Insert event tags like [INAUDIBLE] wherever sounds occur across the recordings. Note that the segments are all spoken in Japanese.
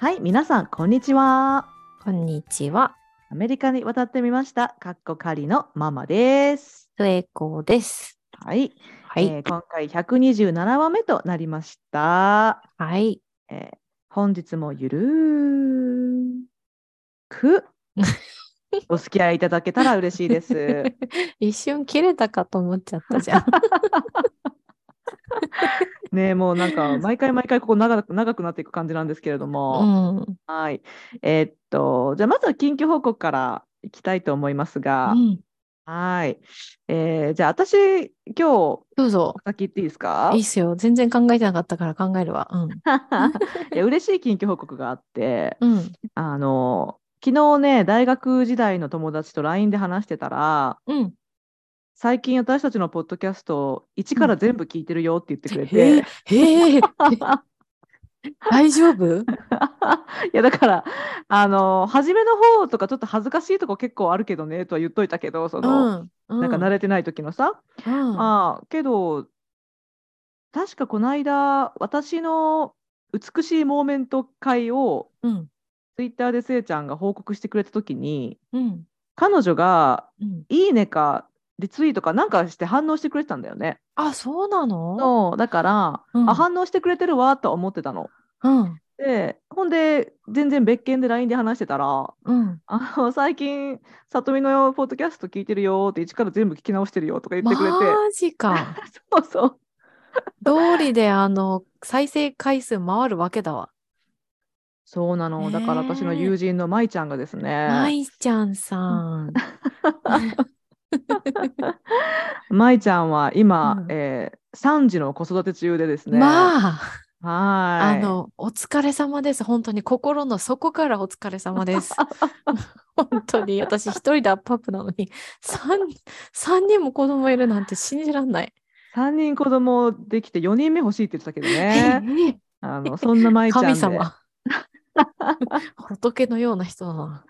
はい、皆さん、こんにちは。こんにちは、アメリカに渡ってみました。かっこかりのママです。末子です。はい、はい、えー今回127話目となりました。はい、えー本日もゆるーくお付き合いいただけたら嬉しいです。[LAUGHS] 一瞬切れたかと思っちゃったじゃん。[LAUGHS] [LAUGHS] ねえもうなんか毎回毎回ここ長く長くなっていく感じなんですけれどうも、ん、はい。えーっと、じゃあまずは緊急報告からいきたいと思いますが、うん、はい。えーじゃあ私、今日、どうぞ。先言っていいですか？いいっすよ。全然考えてなかったから考えるわ。うん、[LAUGHS] いや嬉しい緊急報告があって、うん、あの、昨日ね、大学時代の友達と LINE で話してたら、うん。最近私たちのポッドキャスト、一から全部聞いてるよって言ってくれへて、え、へえ、[LAUGHS] 大丈夫？いやだから、あの、初めの方とかちょっと恥ずかしいとこ結構あるけどねとは言っといたけど、その、うん、うん、なんか慣れてない時のさ、うん、ああ、けど、確かこの間、私の美しいモーメント会をうん、ツイッターでせいちゃんが報告してくれた時に、うん、彼女がうん。いいねかリツイートかなんかして反応してくれてたんだよね。あ、そうなの？そう、だから、うんあ、反応してくれてるわとは思ってたの。うん、で、ほんで、全然別件で LINE で話してたら、うん。あの最近、さとみのポッドキャスト聞いてるよって、一から全部聞き直してるよとか言ってくれて、マジか。[LAUGHS] そうそう。通りで、あの、再生回数回るわけだわ。そうなの。だから私の友人の舞ちゃんがですまね、いちゃんさん。[LAUGHS] [LAUGHS] 舞ちゃんは今、うんえー、3児の子育て中でですね、まあ、はーい。あの、お疲れ様です。本当に心の底からお疲れ様です。[LAUGHS] 本当に私一人でアップアップなのに、三三人も子供いるなんて信じらんない。3人子供できて4人目欲しいって言ってたけどね。あのそんな舞ちゃんで。神様。[LAUGHS] 仏のような人だな。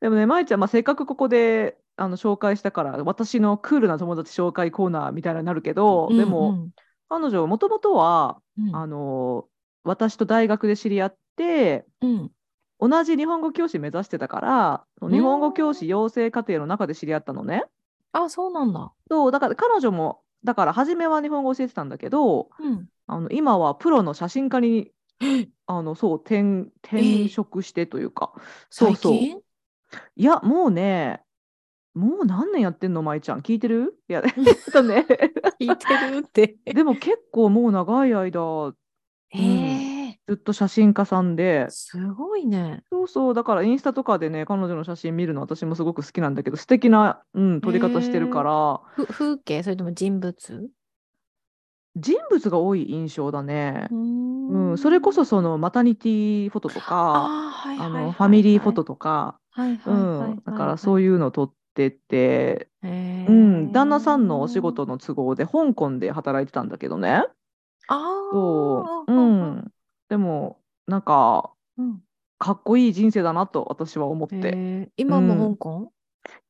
でもね、舞ちゃん、まあ、せっかくここであの紹介したから、私のクールな友達紹介コーナーみたいになるけど、でも、彼女、もともとは、うん。うん、あの私と大学で知り合って、うん、同じ日本語教師目指してたから、日本語教師養成課程の中で知り合ったのね。あ、そうなんだ。そう、だから彼女も、だから初めは日本語教えてたんだけど、うん。あの今はプロの写真家にあのそう転転職してというか、そうそう。最近？いやもうねもう何年やってんの舞ちゃん。聞いてる？いや [LAUGHS] えっとね。聞いてるって。でも結構もう長い間へえ、ずっと写真家さんで。すごいね。そうそう。だからインスタとかでね彼女の写真見るの私もすごく好きなんだけど素敵な、うん、撮り方してるから。ふ風景？それとも人物？人物が多い印象だね。う、うん。んそれこそそのマタニティフォトとかあのファミリーフォトとか、だからそういうの撮ってて、へうん、旦那さんのおー仕事の都合で香港で働いてたんだけどね。あそう、うーん。でも、なんか、うん。かっこいい人生だなと私は思って。今も香港？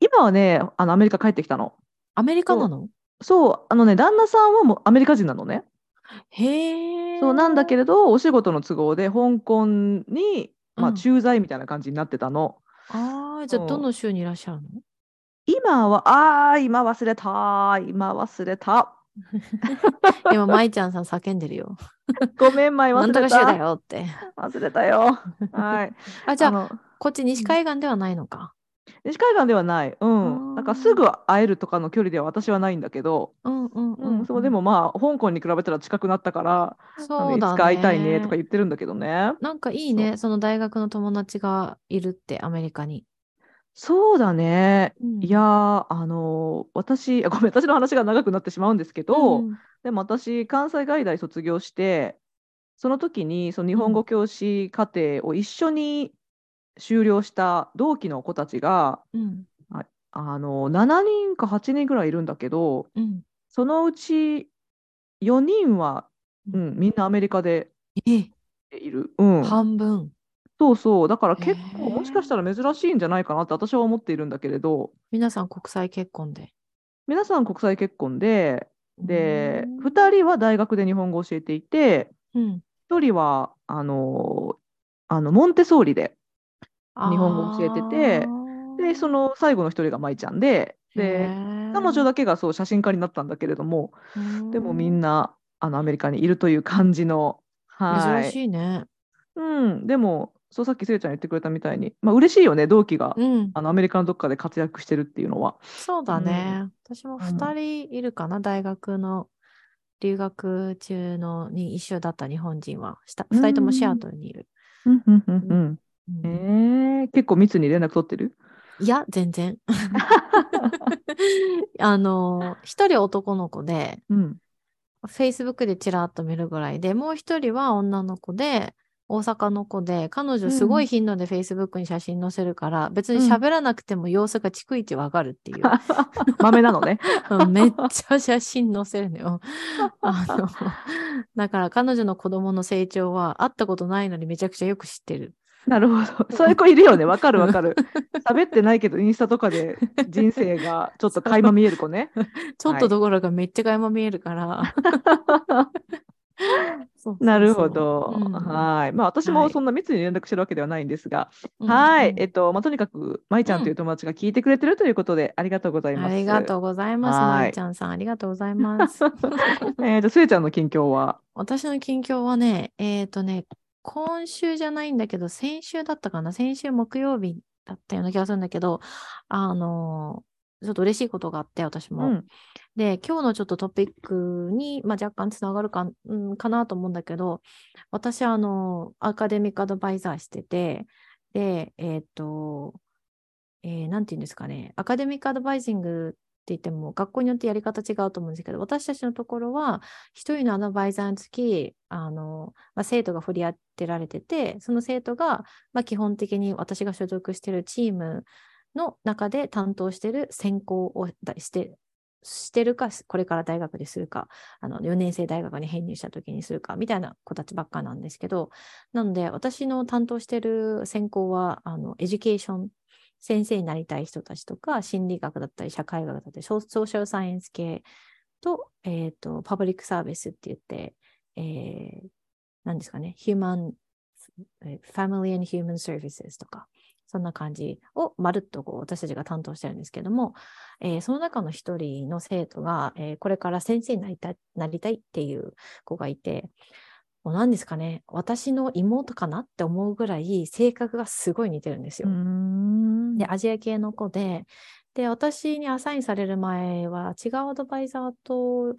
今はね、あのアメリカ帰ってきたの。アメリカなの？そう、あのね、旦那さんはもうアメリカ人なのね。へえそうなんだけれど、お仕事の都合で香港に、まあ、うん。駐在みたいな感じになってたの。ああじゃあどの州にいらっしゃるの？今は、あー、今忘れた、今忘れた。[LAUGHS] 今舞ちゃんさん叫んでるよ [LAUGHS] ごめん、前忘れなんとか州だた。よって忘れたよ。はい。[LAUGHS] あじゃあのこっち西海岸ではないのか西海岸ではない。うん。なんかすぐ会えるとかの距離では私はないんだけど、うんうんううんんそうでもまあ、香港に比べたら近くなったから、そうだいつか会いたいねとかね言ってるんだけどね。なんかいいねその大学の友達がいるってアメリカにそうだね。うん。いやー、あのー私、あ [LAUGHS] ごめん、私の話が長くなってしまうんですけど、うんでも私、関西外大卒業して、その時にその日本語教師課程を一緒に修了した同期の子たちが、うん。あの7人か8人ぐらいいるんだけど、うん。そのうち4人は、ううん、みんなアメリカでえ。いる。うん、半分そうそう。だから結構もしかしたら珍しいんじゃないかなって私は思っているんだけれど、皆さん国際結婚で。皆さん国際結婚で、で、うん。2人は大学で日本語を教えていて、うん。1人は、あのあのモンテソーリで日本語を教えててでその、の最後の一人が舞ちゃんでで彼女だけがそう写真家になったんだけれどもでもみんな、なあのアメリカにいるという感じのはい。珍しいね。うん、でもそうさっきせいちゃん言ってくれたみたいに、まあ嬉しいよね同期がうん、あのアメリカのどっかで活躍してるっていうのは。そうだね。私もうん2人いるかな、大学の留学中のに一緒だった日本人は、したうん2人ともシアトルにいる。うんうんうんうんうんえー、結構密に連絡取ってる？いや、全然。[LAUGHS] あの、一人男の子で、うん。Facebook でちらっと見るぐらいで、もう一人は女の子で、大阪の子で、彼女すごい頻度で Facebook に写真載せるから、別に喋らなくても様子が逐一わかるっていう。[LAUGHS] 豆なのね。[LAUGHS] うんめっちゃ写真載せるのよ。あの、だから彼女の子供の成長は会ったことないのにめちゃくちゃよく知ってる。なるほど。そういう子いるよね。わかるわかる。喋ってないけど、インスタとかで人生がちょっと垣間見える子ね。[LAUGHS] ちょっとどころかめっちゃ垣間見えるから。[LAUGHS] なるほど。うんはい。まあ私はいもそんな密に連絡してるわけではないんですが、うんはい。うんえっと、まあとにかく、まいちゃんという友達が聞いてくれてるということで、ありがとうございます。ありがとうございます。はいまいちゃんさん、ありがとうございます。[LAUGHS] えっと、すえちゃんの近況は、私の近況はね、えっ、とね、今週じゃないんだけど、先週だったかな、先週木曜日だったような気がするんだけど、あのちょっと嬉しいことがあって、私も。うん。で、今日のちょっとトピックに、まあ、若干つながるか,、うん、かなと思うんだけど、私は、あの、アカデミックアドバイザーしてて、で、えっ、と、えーなんて言うんですかね、アカデミックアドバイジングって言っても、学校によってやり方違うと思うんですけど、私たちのところは、一人のアドバイザーにつき、あの、まあ、生徒が振り当てられてて、その生徒が、まあ、基本的に私が所属しているチームの中で担当している専攻をして、してるか、これから大学でするか、あの4年制大学に編入した時にするかみたいな子たちばっかなんですけど、なので私の担当してる専攻は、あの education、先生になりたい人たちとか、心理学だったり、社会学だったり、 social science 系と、えっ、と、 public service って言って、えー、何ですかね、 human、えー Family and Human Services とか、そんな感じをまるっとこう私たちが担当してるんですけども、えーその中の一人の生徒が、えーこれから先生になりたいなりたいっていう子がいて、もう何ですかね、私の妹かなって思うぐらい性格がすごい似てるんですよ。んで、アジア系の子で、で、私にアサインされる前は違うアドバイザーと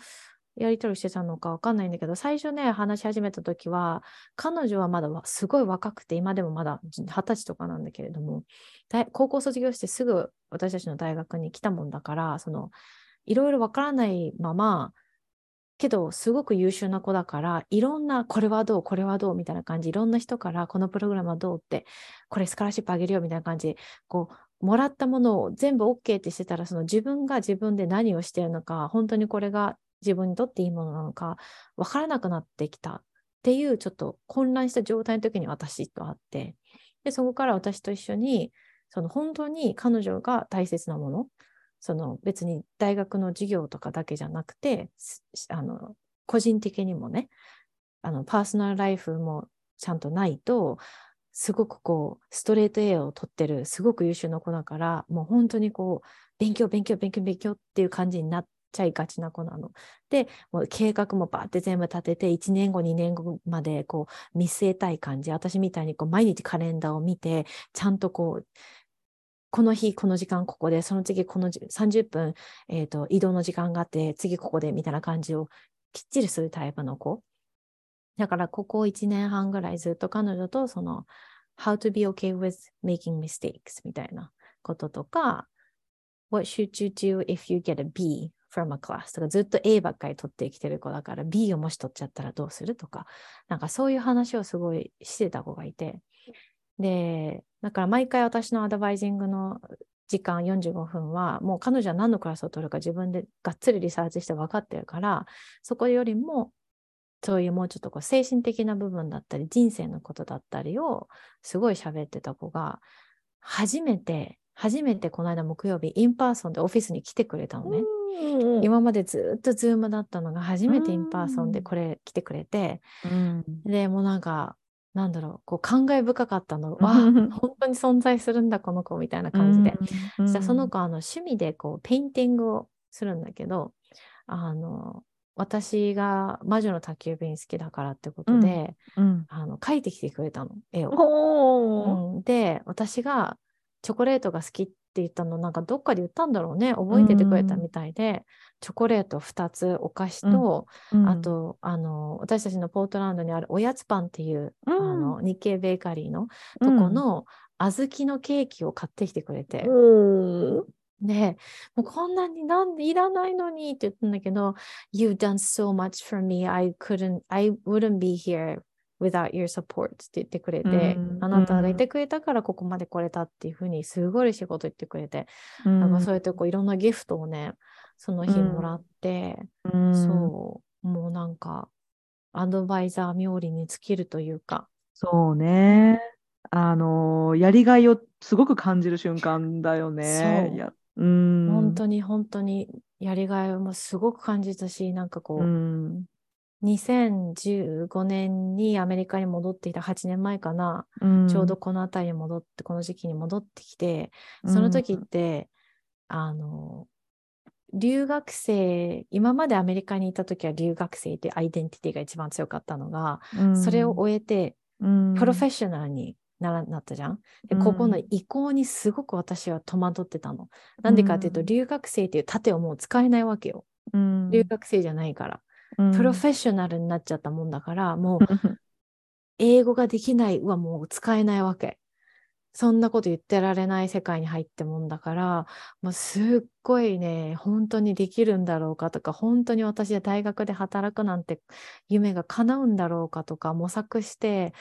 やり取りしてたのかわかんないんだけど、最初ね、話し始めた時は、彼女はまだすごい若くて、今でもまだ二十歳とかなんだけれども、高校卒業してすぐ私たちの大学に来たもんだから、その、いろいろわからないまま、けど、すごく優秀な子だから、いろんな、これはどう、これはどうみたいな感じ、いろんな人から、このプログラムはどうって、これスカラシップあげるよみたいな感じ、こう、もらったものを全部 OK ってしてたら、その自分が自分で何をしてるのか、本当にこれが自分にとっていいものなのか、わからなくなってきたっていう、ちょっと混乱した状態の時に私と会って、で、そこから私と一緒に、その本当に彼女が大切なもの、その別に大学の授業とかだけじゃなくて、あの個人的にもね、あのパーソナルライフもちゃんとないと、すごくこう、ストレート A を取ってる、すごく優秀な子だから、もう本当にこう、勉強、勉強、勉強、勉強っていう感じになっちゃいがちな子なの。で、もう計画もバーって全部立てて、1年後、2年後までこう見据えたい感じ。私みたいにこう毎日カレンダーを見て、ちゃんとこう、この日、この時間ここで、その次、このじ30分、えーと、移動の時間があって、次ここでみたいな感じをきっちりするタイプの子。だから、ここ1年半ぐらいずっと彼女と、その、how to be okay with making mistakes みたいなこととか、what should you do if you get a B from a class とか、ずっと A ばっかり取ってきてる子だから、B をもし取っちゃったらどうするとか、なんかそういう話をすごいしてた子がいて、で、だから毎回私の advising の時間45分は、もう彼女は何のクラスを取るか自分でがっつりリサーチして分かってるから、そこよりも、そういうもうちょっとこう精神的な部分だったり、人生のことだったりをすごい喋ってた子が、初めて、初めてこの間木曜日、 in person でオフィスに来てくれたのね。うん今までずっと Zoom だったのが初めて in person うんでこれ来てくれて、うん。でもうなんかなんだろう、こう感慨深かったの。[LAUGHS] わあ、本当に存在するんだ、この子みたいな感じで。うんそしたらその子、あの趣味でこう painting をするんだけど、あの、私が魔女の宅急便好きだからってことで、うん、あの描いてきてくれたの、絵を。で、私がチョコレートが好きって言ったの、なんかどっかで言ったんだろうね。覚えててくれたみたいで、チョコレート2つ、お菓子と、うん。あ、と、あの、私たちのポートランドにあるおやつパンっていう、うん。あの、日系ベーカリーのとこの小豆のケーキを買ってきてくれて、で、もうこんなになんでいらないのにって言ったんだけど、You've done so much for me. I couldn't, I wouldn't be here without your support って言ってくれて、うん。あなたがいてくれたからここまで来れたっていうふうにすごい嬉しいこと言ってくれて、うんなん。かそうやってこういろんなギフトをね、その日もらって、うん。そう、もうなんかアドバイザー冥利に尽きるというか、そうね。あのーやりがいをすごく感じる瞬間だよね。そう。やうん、本当に本当にやりがいをもすごく感じたし、なんかこう、うん2015年にアメリカに戻ってきた8年前かな、うんちょうどこの辺りに戻って、この時期に戻ってきて、その時って、あの、留学生、今までアメリカにいた時は留学生ってアイデンティティが一番強かったのが、うんそれを終えて、うんプロフェッショナルにならなったじゃん。で、うんここの移行にすごく私は戸惑ってたの。なんでかっていうと、うん留学生っていう盾をもう使えないわけよ。うん留学生じゃないから。プロフェッショナルになっちゃったもんだから、もう英語ができないはもう使えないわけ。そんなこと言ってられない世界に入ってもんだから、もうすっごいね、本当にできるんだろうかとか、本当に私は大学で働くなんて夢が叶うんだろうかとか模索して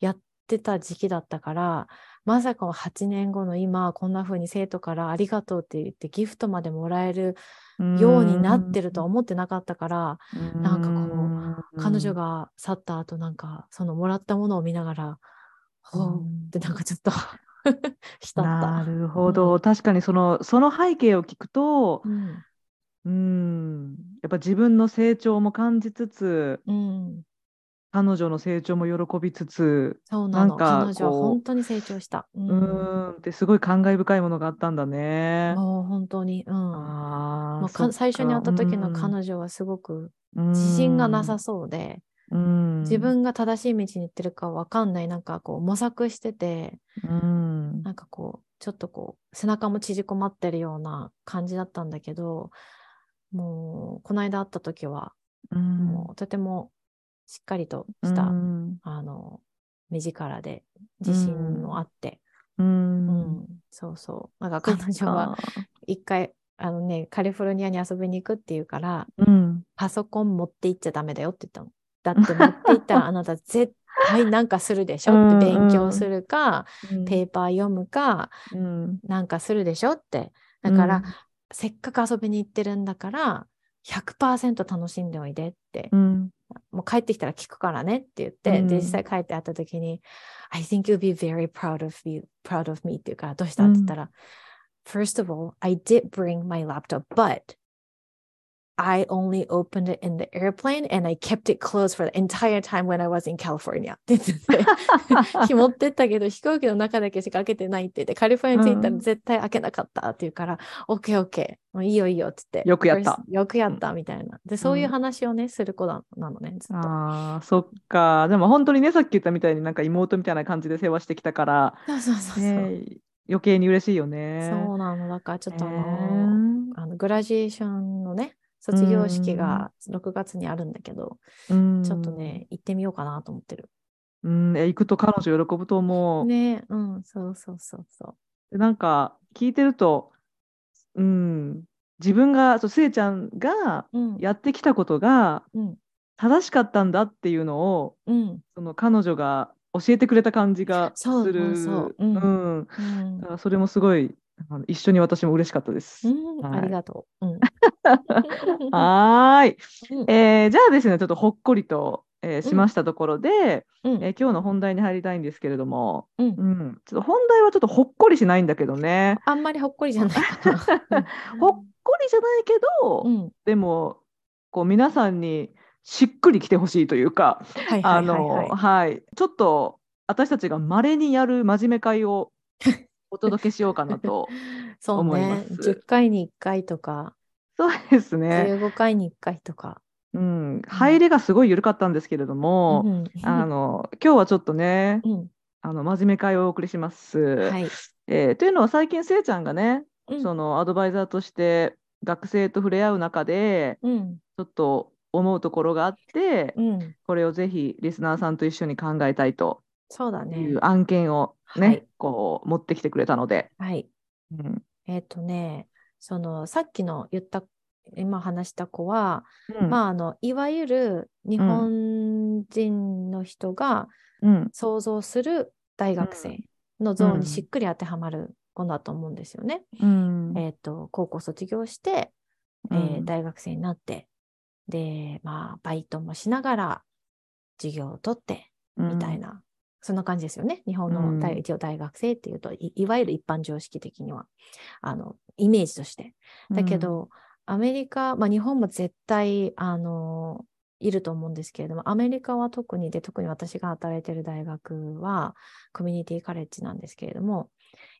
やってた時期だったから、まさか8年後の今、こんな風に生徒からありがとうって言ってギフトまでもらえるようになってるとは思ってなかったから、なんかこう彼女が去った後なんかそのもらったものを見ながら、ほうってなんかちょっと [LAUGHS] 浸った。なるほど、確かにそのその背景を聞くとうん。うんやっぱ自分の成長も感じつつうん。彼女の成長も喜びつつそうなの。彼女は本当に成長した。う。うんんってすごい感慨深いものがあったんだね。もう本当に。うん。あーもうか最初に会った時の女、彼女はすごく自信がなさそそうで、うん、自分が正しい道に行ってるかわかんない、なんかこう模索してて、うんなんかこう、ちょっとこう、背中も縮こまってるような感じだったんだけど、もう、この間会った時は、うんもうとてもしっかりとした、うん。あの、目力で自信もあって、ううん、んそうそう。なんか彼女は一回、あのね、カリフォルニアに遊びに行くっていうから、うん。パソコン持って行っちゃダメだよって言ったの。だって持って行ったらあなた絶対なんかするでしょって勉強するか、ペーパー読むか、うん。なんかするでしょって。だから、せっかく遊びに行ってるんだから、100%楽しんでおいでって、うんもう帰ってきたら聞くからねって言って、うんで、実際帰って会った時に、I think you'll be very proud of you, proud of me っていうから、どうしたって言ったら、First of all, I did bring my laptop, but I only opened it in the airplane and I kept it closed for the entire time when I was in California って言ってて、日持ってったけど飛行機の中だけしか開けてないって言って、カリフォルニアに着いたらうん絶対開けなかったって言うから、OK, OK, もういいよいいよって言って。よくやったよくやったみたいな。で、そういう話をね、する子ななのね、ずっと。ああそっかでも本当にねさっき言ったみたいになんか妹みたいな感じで世話してきたから、そうそうそうそう。ね、余計に嬉しいよね。そうなの。だからちょっとあの、ねあのグラジュエーションのね、卒業式が6月にあるんだけど、うんちょっとね、行ってみようかなと思ってる。うん、え行くと彼女喜ぶと思う。ねうん、そうそうそうそでなんか聞いてると、うん、自分がそうせいちゃんがう。うん。やってきたことがうん。正しかったんだっていうのをうん。その彼女が教えてくれた感じがすそうる。そうそううんうんうんだからそれもすごいあの一緒に私も嬉しかったです。うん、はいありがとう。うん。[LAUGHS] はーい、うんえーじゃあですねちょっとほっこりと、えーしましたところで、うんえー今日の本題に入りたいんですけれども、うんうん、ちょっと本題はちょっとほっこりしないんだけどね。あんまりほっこりじゃない。[LAUGHS] ほっこりじゃないけど、うん。でもこう皆さんにしっくりきてほしいというか、あのはい。はい、ちょっと私たちが稀にやる真面目会をお届けしようかなと。[LAUGHS] そう思いまね。す10回に1回とか、そうですね。15回に1回とか。うん、入りがすごい緩かったんですけれども、うんあの今日はちょっとね、うんあの真面目会をお送りします。はい。えーというのは最近せいちゃんがね、うんそのアドバイザーとして学生と触れ合う中でうん。ちょっと思うところがあって、うん。これをぜひリスナーさんと一緒に考えたいとそうだいねう。案件をね、はい。こう持ってきてくれたので、はい。うん。えっ、とね、そのさっきの言った、今話した子は、うん。まあ、あの、いわゆる日本人の人がうん。想像する大学生の像にしっくり当てはまる子だと思うんですよね。うん。えっ、と、高校卒業して、えー大学生になって、で、まあ、バイトもしながら授業を取って、みたいな、そんな感じですよね。日本の大、うん一応大学生っていうとい、いわゆる一般常識的には、あの、イメージとして。だけ、ど、アメリカ、まあ日本も絶対、あの、いると思うんですけれども、アメリカは特にで、特に私が働いている大学は、コミュニティカレッジなんですけれども、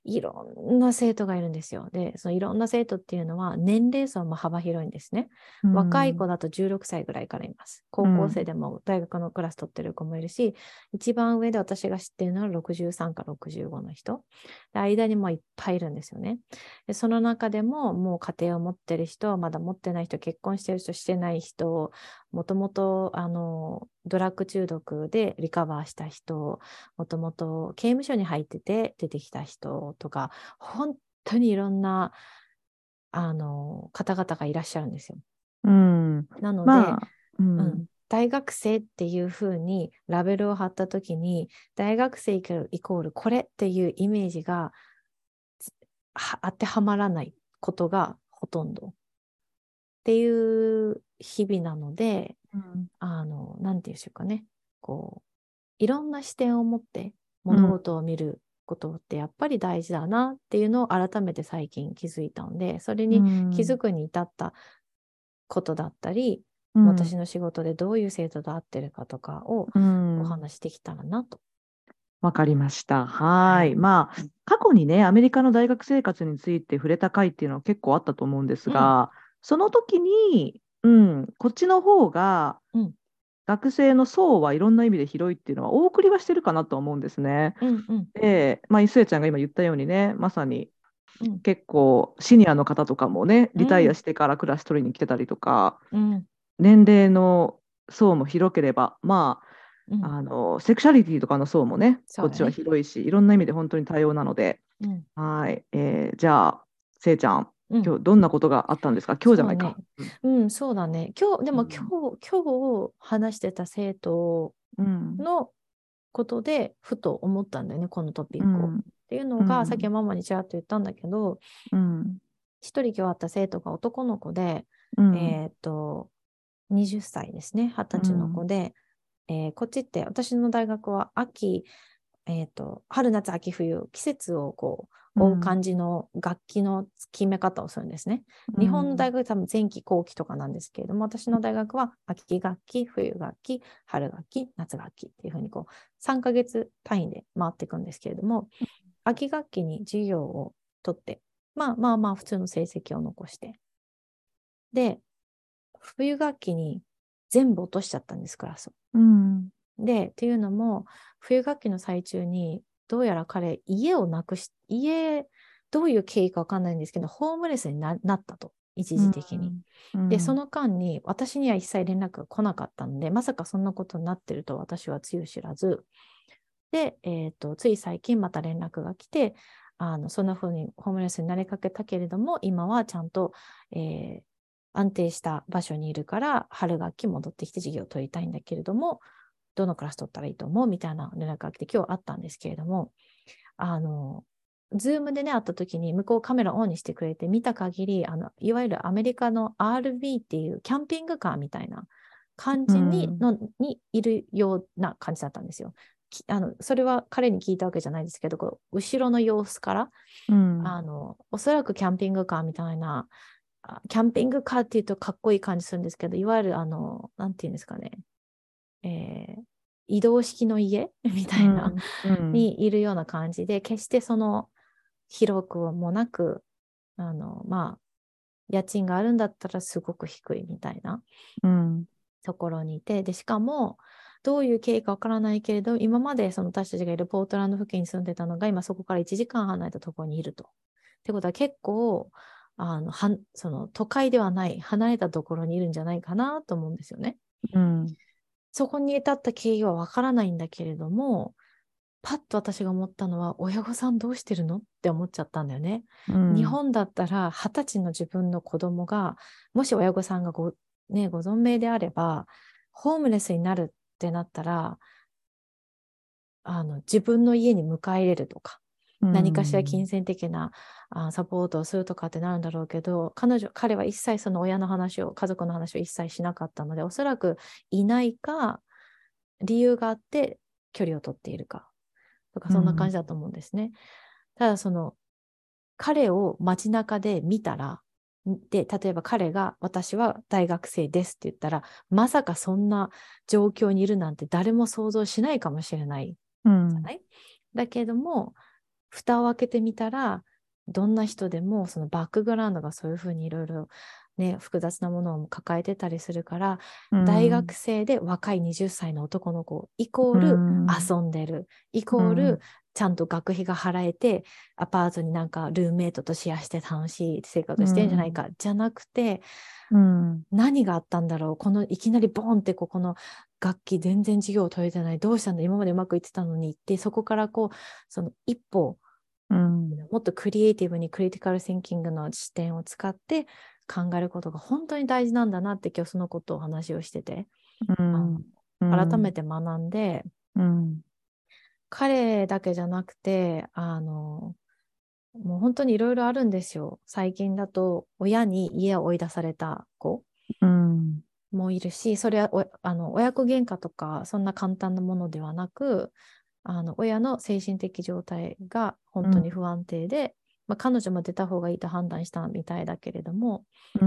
いろんな生徒がいるんですよ。で、そのいろんな生徒っていうのは、年齢層も幅広いんですね。うん若い子だと16歳ぐらいからいます。高校生でも大学のクラス取ってる子もいるし、一番上で私が知ってるのは63か65の人。で間にもいっぱいいるんですよね。でその中でももう家庭を持ってる人、まだ持ってない人、結婚してる人、してない人、もともとあのドラッグ中毒でリカバーした人、もともと刑務所に入ってて出てきた人とか、本当にいろんなあの方々がいらっしゃるんですよ。うん、なので、まあ、うん。うん。大学生っていう風にラベルを貼った時に大学生イコールこれっていうイメージが当てはまらないことがほとんど。っていう日々なのでうん。あのなんていうんでしょうかね。こういろんな視点を持って物事を見ることってやっぱり大事だなっていうのを改めて最近気づいたのでそれに気づくに至ったことだったり、うん私の仕事でどういう生徒と会ってるかとかをうんお話しできたらなと。わかりました。ははいい。まあ、過去にね、アメリカの大学生活について触れた回っていうのは結構あったと思うんですが、その時に、うん、こっちの方が、うん学生の層はいろんな意味で広いっていうのは、大送りはしてるかなと思うんですね。うんうん。で、まあ、いすえちゃんが今言ったようにね、まさにうん。結構シニアの方とかもね、リタイうんアしてからクラス取りに来てたりとか、うん。年齢の層も広ければ、まあ、うん。あのセクシャリティとかの層もね、ね。こっちは広いし、いろんな意味で本当に多様なので、うん。はい、えーじゃあ、せいちゃん今日どんなことがあったんですか？今日じゃないか。うん、そうだね。今日、でもうん今日、今日話してた生徒うん。のことで、ふと思ったんだよね、このトピックを。っうん。ていうのが、うんさっきママにちらっと言ったんだけど、うん。一人今日会った生徒が男の子で、うん。えっと、20歳ですね、20歳の子で、えーこっちって私の大学は秋、えっと、春夏秋冬、季節をこう追う感じの楽器の決め方をするんですね。日本の大学多分前期後期とかなんですけれども、私の大学は秋学期、冬学期、春学期、夏学期っていうふうにこう3ヶ月単位で回っていくんですけれども、秋学期に授業を取って、まあまあまあ普通の成績を残して、で、冬学期に全部落としちゃったんです、クラスを。うん。で、っていうのも、冬学期の最中に、どうやら彼、家をなくし、家、どういう経緯かわかんないんですけど、ホームレスにななったと、一時的に。うん。で、その間に、私には一切連絡が来なかったので、まさかそんなことになってると私はつゆ知らず、で、えっ、と、つい最近また連絡が来て、あの、そんな風にホームレスになりかけたけれども、今はちゃんと、えー安定した場所にいるから、春学期戻ってきて授業を取りたいんだけれども、どのクラス取ったらいいと思う？みたいな連絡が来て、今日あったんですけれども、あの、 Zoom でね、会った時に向こうカメラオンにしてくれて、見た限り、あの、いわゆるアメリカの RV っていうキャンピングカーみたいな感じに,、うんのにいるような感じだったんですよ。きあのそれは彼に聞いたわけじゃないですけど、こう後ろの様子から、うん。あの、おそらくキャンピングカーみたいな、あキャンピングカーっていうとかっこいい感じするんですけど、いわゆるあの、なんていうんですかね、えー移動式の家？[LAUGHS] みたいな、うんにいるような感じで、決してその広くもなく、あの、まあ、家賃があるんだったらすごく低いみたいなうん。ところにいて、で、しかも、どういう経緯かわからないけれど、今までその私たちがいるポートランド付近に住んでたのが、今そこから1時間離れたところにいると。ってことは結構、あの、はんその都会ではない、離れたところにいるんじゃないかなと思うんですよね。うんそこに至った経緯はわからないんだけれども、パッと私が思ったのは、親御さんどうしてるのって思っちゃったんだよね。うん日本だったら、二十歳の自分の子供が、もし親御さんがご,、ね、ご存命であれば、ホームレスになるってなったら、あの自分の家に迎え入れるとか、何かしら金銭的なあサポートをするとかってなるんだろうけど、彼女、彼は一切その親の話を、家族の話を一切しなかったので、おそらくいないか、理由があって距離を取っているか、とか、そんな感じだと思うんですね。ただ、その、彼を街中で見たら、で、例えば彼が私は大学生ですって言ったら、まさかそんな状況にいるなんて誰も想像しないかもしれないうん。じゃない、だけども、蓋を開けてみたら、どんな人でもそのバックグラウンドがそういうふうにいろいろね、複雑なものを抱えてたりするから、うん。大学生で若い20歳の男の子イコールうん。遊んでる、イコーうん。ルちゃんと学費が払えて、アパートになんかルームメイトとシェアして楽しい生活してんじゃないか、じゃなくて、うん。何があったんだろうこのいきなりボンってここの楽器全然授業を取れてないどうしたんだ今までうまくいってたのにってそこからこうその一歩うん。もっとクリエイティブにクリティカル・シンキングの視点を使って考えることが本当に大事なんだなって今日そのことを話をしてて、うん。改めて学んで、うん。彼だけじゃなくてあのもう本当にいろいろあるんですよ。最近だと親に家を追い出された子うん。もいるし、それはおあの親子喧嘩とか、そんな簡単なものではなく、あの親の精神的状態が本当に不安定で、まあ、彼女も出た方がいいと判断したみたいだけれども、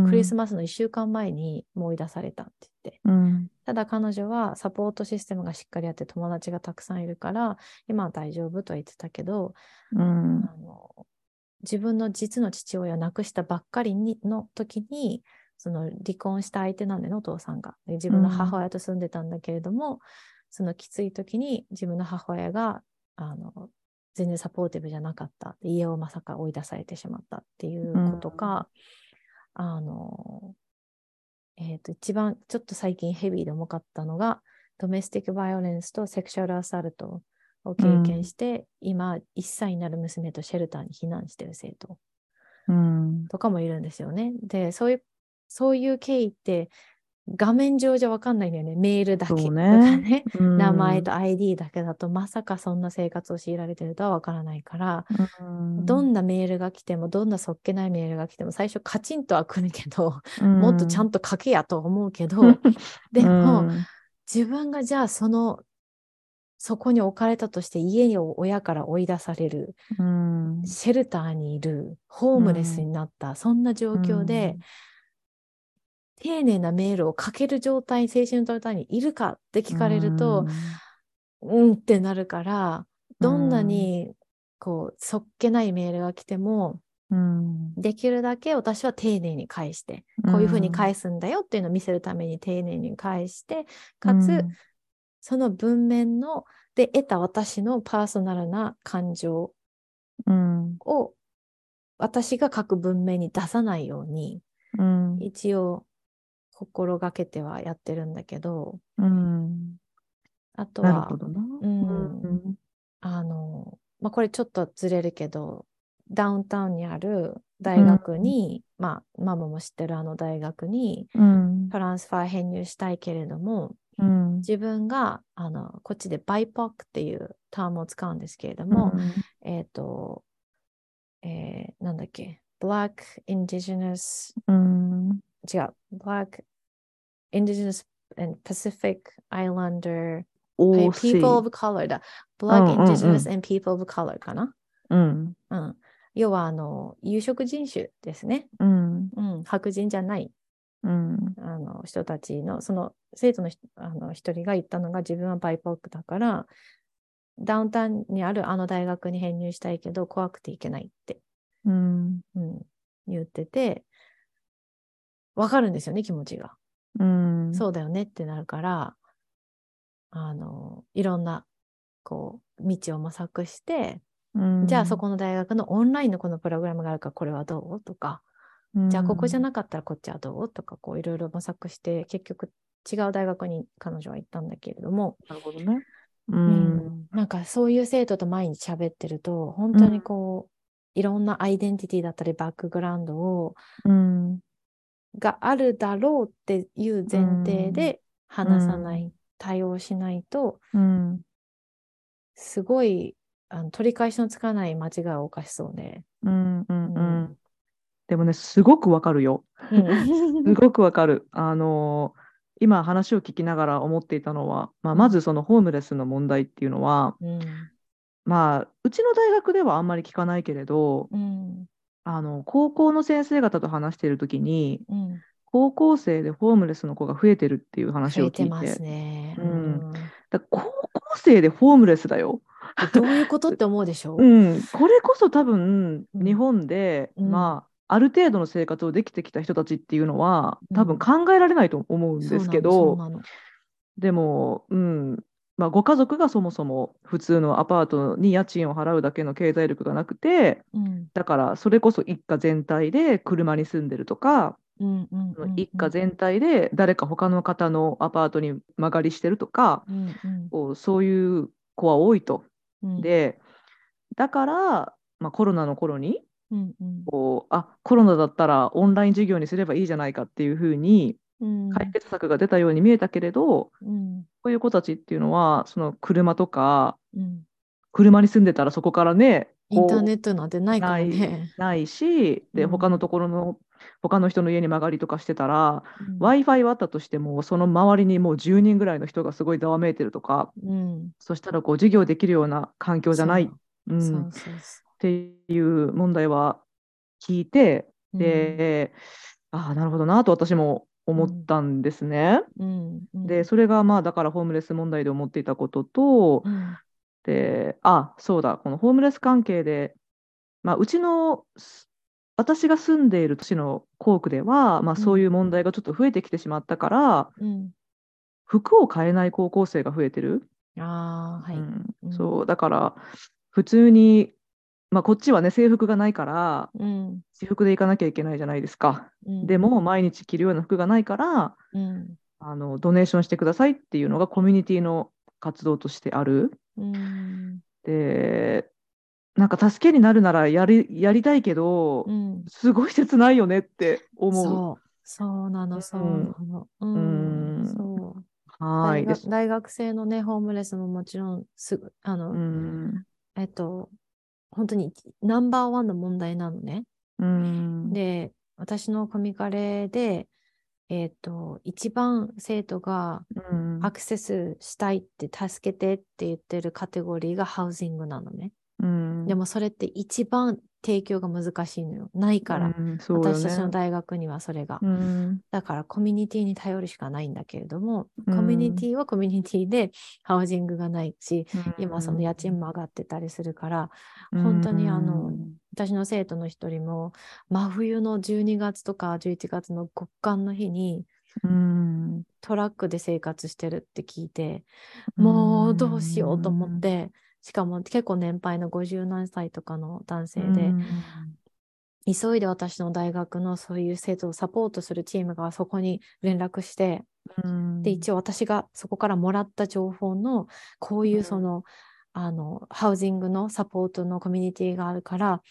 クリスマスの1週間前にもう追い出されたって言って、うん。ただ彼女はサポートシステムがしっかりあって友達がたくさんいるから、今は大丈夫とは言ってたけど、うん。あの自分の実の父親を亡くしたばっかりにの時にその離婚した相手なんだよねお父さんが。で自分の母親と住んでたんだけれども、そのきつい時に自分の母親があの全然サポーティブじゃなかったで家をまさか追い出されてしまったっていうことか、あのえー、と一番ちょっと最近ヘビーで重かったのがドメスティック・バイオレンスとセクシュアル・アサルトを経験して、今1歳になる娘とシェルターに避難してる生徒うん。とかもいるんですよね。でそういうそういう経緯って画面上じゃ分かんないんだよね。メールだけとかね。ねうん。名前と ID だけだとまさかそんな生活を強いられてるとは分からないから、うん。どんなメールが来てもどんなそっけないメールが来ても最初カチンとは来るけど、もっとちゃんと書けやと思うけど、でも、うん自分がじゃあそのそこに置かれたとして家に親から追い出されるうん。シェルターにいるホームレスになった、そんな状況で、丁寧なメールを書ける状態精神状態にいるかって聞かれると、うん、ってなるからどんなにこうそっけないメールが来てもうん。できるだけ私は丁寧に返してこういうふうに返すんだよっていうのを見せるために丁寧に返してかつ、その文面ので得た私のパーソナルな感情うん。を私が書く文面に出さないようにうん。一応心がけてはやってるんだけど。うん。あとはあの、まあ、これちょっとずれるけどダウンタウンにある大学に、まあママも知ってるあの大学にうん。トランスファー編入したいけれどもうん。自分があのこっちでバイポックっていうタームを使うんですけれども、えっ、と、えーなんだっけ、Black Indigenous、うん違う、Black Indigenous and Pacific Islander お People of Color だ。Black Indigenous and People of Color かな？うんうん。要は、あの、有色人種ですね。うんうん。白人じゃない。うんあの人たちのその生徒のひあの一人が言ったのが自分はバイポックだからダウンタウンにあるあの大学に編入したいけど怖くて行けないって、うんうん、言っててわかるんですよね気持ちが。うん。そうだよねってなるからあのいろんなこう道を模索して、うん。じゃあそこの大学のオンラインのこのプログラムがあるからこれはどうとか、じゃあここじゃなかったらこっちはどうとかこういろいろ模索して結局違う大学に彼女は行ったんだけれども、なるほどね。ううん。んなんかそういう生徒と毎日喋ってると本当にこう、いろんなアイデンティティだったりバックグラウンドをうんがあるだろうっていう前提で話さない、う対応しないとうんすごいあの取り返しのつかない間違いを犯しそうで。うんうんううん。んでもねすごくわかるよ。[LAUGHS] すごくわかる。あの今話を聞きながら思っていたのは、まあ、うん。まずそのホームレスの問題っていうのは、うん。まあうちの大学ではあんまり聞かないけれどうんあの高校の先生方と話している時にうん。高校生でホームレスの子が増えてるっていう話増を聞いて。高校生でホームレスだよ。どういうことって思うでしょう？[LAUGHS] ん、これこそ多分うん。日本で、うん。まあある程度の生活をできてきた人たちっていうのはうん。多分考えられないと思うんですけど、でも、うんまあ、ご家族がそもそも普通のアパートに家賃を払うだけの経済力がなくてうん。だからそれこそ一家全体で車に住んでるとか、うんうんうん一家全体で誰か他の方のアパートに間借りしてるとか、うんうん。こうそういう子は多いと。うん。でだから、まあ、コロナの頃にうんうん。こうあコロナだったらオンライン授業にすればいいじゃないかっていうふうにうん。解決策が出たように見えたけれど、うん。こういう子たちっていうのはその車とかうん。車に住んでたらそこからねインターネッットなんてないからね。トないしでうん。他のところの他の人の家に間借りとかしてたら、うん。w i f i はあったとしてもその周りにもう10人ぐらいの人がすごいざわめいてるとかうん。そしたらこう授業できるような環境じゃない、っていう問題は聞いて、う。で、ああなるほどなと私も思ったんですね。でそれがまあだからホームレス問題で思っていたことと、うん。であそうだこのホームレス関係で、まあ、うちのす私が住んでいる都市の校区では、まあ、うん。そういう問題がちょっと増えてきてしまったから、うん。服を買えない高校生が増えてる。ああ、はい。うん。うん。そうだから普通に、まあ、こっちはね制服がないからうん私服で行かなきゃいけないじゃないですか。うんでも毎日着るような服がないからうんあのドネーションしてくださいっていうのがコミュニティの活動としてある。うんでなんか助けになるならやりやりたいけど、うんすごい切ないよねって思う。そう、そうなの、そうなの。ううんん、そう。大学はい。大学生のね、ホームレスももちろんすぐ、あの、うんえっと、本当にナンバーワンの問題なのね。うんで、私のコミカレで、えっと、一番生徒がうんアクセスしたいって助けてって言ってるカテゴリーがハウジングなのね。うんでもそれって一番提供が難しいのよ。ないから。うんね。私たちの大学にはそれが。うん。だからコミュニティに頼るしかないんだけれども、うん。コミュニティはコミュニティでハウジングがないし、今その家賃も上がってたりするから、本当にあの私の生徒の一人も真冬の12月とか11月の極寒の日にうん。トラックで生活してるって聞いて、もうどうしようと思って、しかも結構年配の50何歳とかの男性で、急いで私の大学のそういう生徒をサポートするチームがそこに連絡して、で一応私がそこからもらった情報のこういうその,、あのハウジングのサポートのコミュニティがあるから